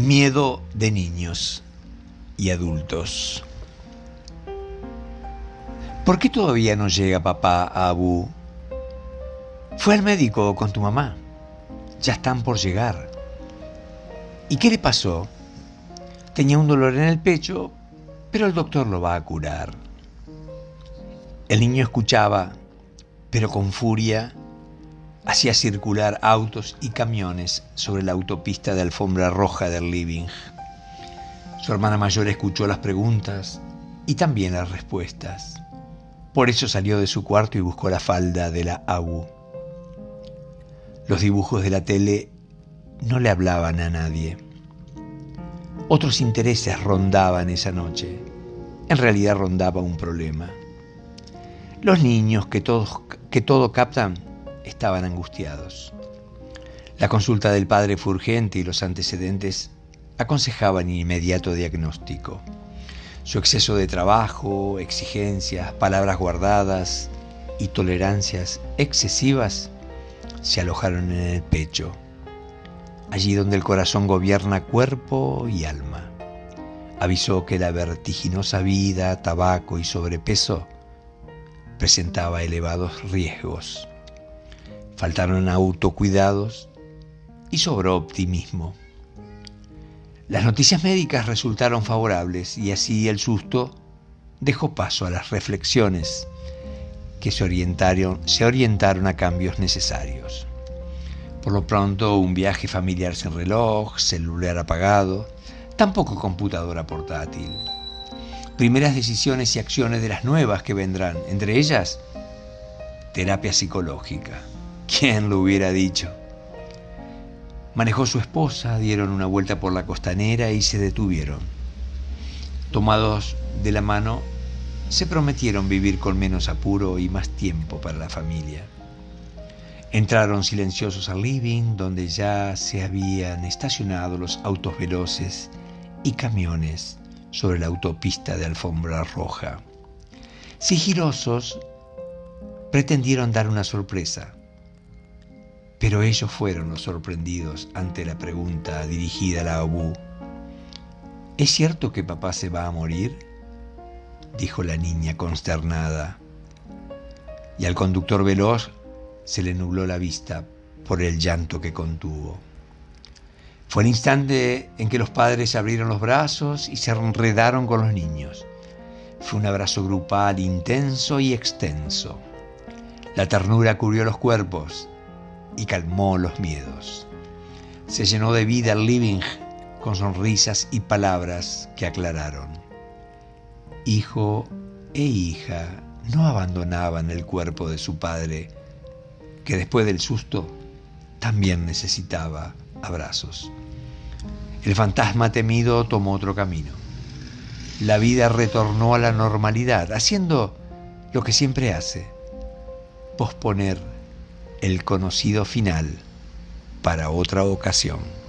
Miedo de niños y adultos. ¿Por qué todavía no llega papá a Abu? Fue al médico con tu mamá. Ya están por llegar. ¿Y qué le pasó? Tenía un dolor en el pecho, pero el doctor lo va a curar. El niño escuchaba, pero con furia hacía circular autos y camiones sobre la autopista de alfombra roja del living. Su hermana mayor escuchó las preguntas y también las respuestas. Por eso salió de su cuarto y buscó la falda de la Abu. Los dibujos de la tele no le hablaban a nadie. Otros intereses rondaban esa noche. En realidad rondaba un problema. Los niños que, todos, que todo captan estaban angustiados. La consulta del padre fue urgente y los antecedentes aconsejaban inmediato diagnóstico. Su exceso de trabajo, exigencias, palabras guardadas y tolerancias excesivas se alojaron en el pecho, allí donde el corazón gobierna cuerpo y alma. Avisó que la vertiginosa vida, tabaco y sobrepeso presentaba elevados riesgos. Faltaron autocuidados y sobró optimismo. Las noticias médicas resultaron favorables y así el susto dejó paso a las reflexiones que se orientaron, se orientaron a cambios necesarios. Por lo pronto, un viaje familiar sin reloj, celular apagado, tampoco computadora portátil. Primeras decisiones y acciones de las nuevas que vendrán, entre ellas, terapia psicológica. ¿Quién lo hubiera dicho? Manejó su esposa, dieron una vuelta por la costanera y se detuvieron. Tomados de la mano, se prometieron vivir con menos apuro y más tiempo para la familia. Entraron silenciosos al living, donde ya se habían estacionado los autos veloces y camiones sobre la autopista de alfombra roja. Sigilosos, pretendieron dar una sorpresa pero ellos fueron los sorprendidos ante la pregunta dirigida a la Abu. ¿Es cierto que papá se va a morir? dijo la niña consternada. Y al conductor veloz se le nubló la vista por el llanto que contuvo. Fue el instante en que los padres abrieron los brazos y se enredaron con los niños. Fue un abrazo grupal intenso y extenso. La ternura cubrió los cuerpos y calmó los miedos. Se llenó de vida el living con sonrisas y palabras que aclararon. Hijo e hija no abandonaban el cuerpo de su padre, que después del susto también necesitaba abrazos. El fantasma temido tomó otro camino. La vida retornó a la normalidad, haciendo lo que siempre hace, posponer el conocido final para otra ocasión.